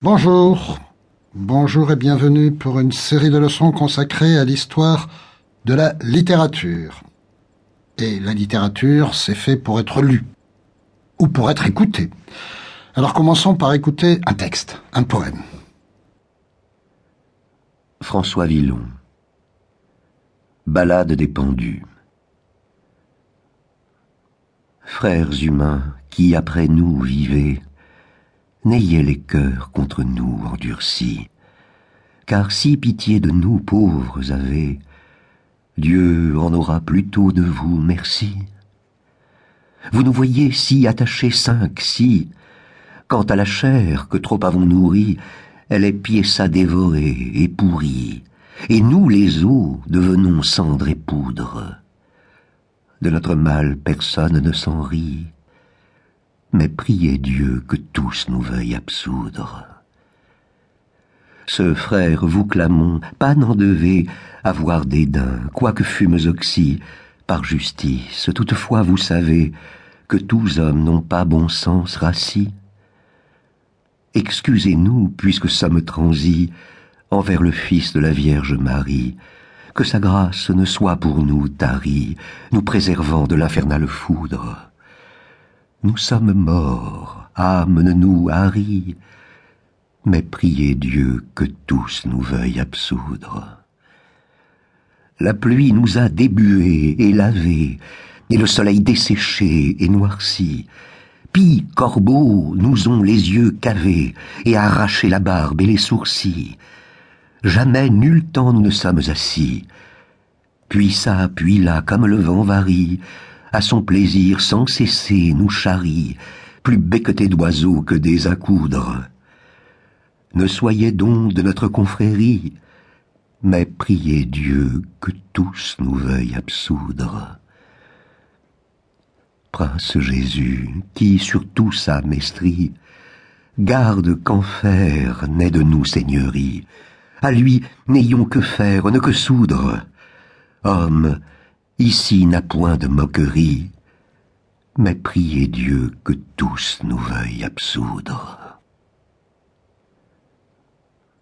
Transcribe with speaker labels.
Speaker 1: Bonjour, bonjour et bienvenue pour une série de leçons consacrées à l'histoire de la littérature. Et la littérature, c'est fait pour être lue, ou pour être écoutée. Alors commençons par écouter un texte, un poème.
Speaker 2: François Villon Ballade des pendus Frères humains qui après nous vivez, n'ayez les cœurs contre nous endurcis, car si pitié de nous pauvres avez, Dieu en aura plutôt de vous merci. Vous nous voyez si attachés cinq, si, quant à la chair que trop avons nourrie, elle est piéça dévorée et pourrie, et nous les os devenons cendre et poudre. De notre mal personne ne s'en rit, mais priez Dieu que tous nous veuillent absoudre. Ce frère vous clamons, pas n'en devez avoir dédain, quoique fûmes oxy, par justice, toutefois vous savez que tous hommes n'ont pas bon sens rassis. Excusez-nous, puisque sommes transis envers le Fils de la Vierge Marie, que sa grâce ne soit pour nous tarie, nous préservant de l'infernale foudre. Nous sommes morts, âme nous harie, mais priez Dieu que tous nous veuillent absoudre. La pluie nous a débués et lavés, et le soleil desséché et noirci. Pis corbeaux nous ont les yeux cavés et arraché la barbe et les sourcils. Jamais nul temps nous ne sommes assis. Puis ça, puis là, comme le vent varie, à son plaisir sans cesser nous charrie, plus becquetés d'oiseaux que des accoudres. Ne soyez donc de notre confrérie, mais priez Dieu que tous nous veuillent absoudre. Prince Jésus, qui sur tout sa mestrie, garde qu'enfer n'ait de nous seigneurie, à lui n'ayons que faire, ne que soudre. Homme, Ici n'a point de moquerie, mais priez Dieu que tous nous veuillent absoudre.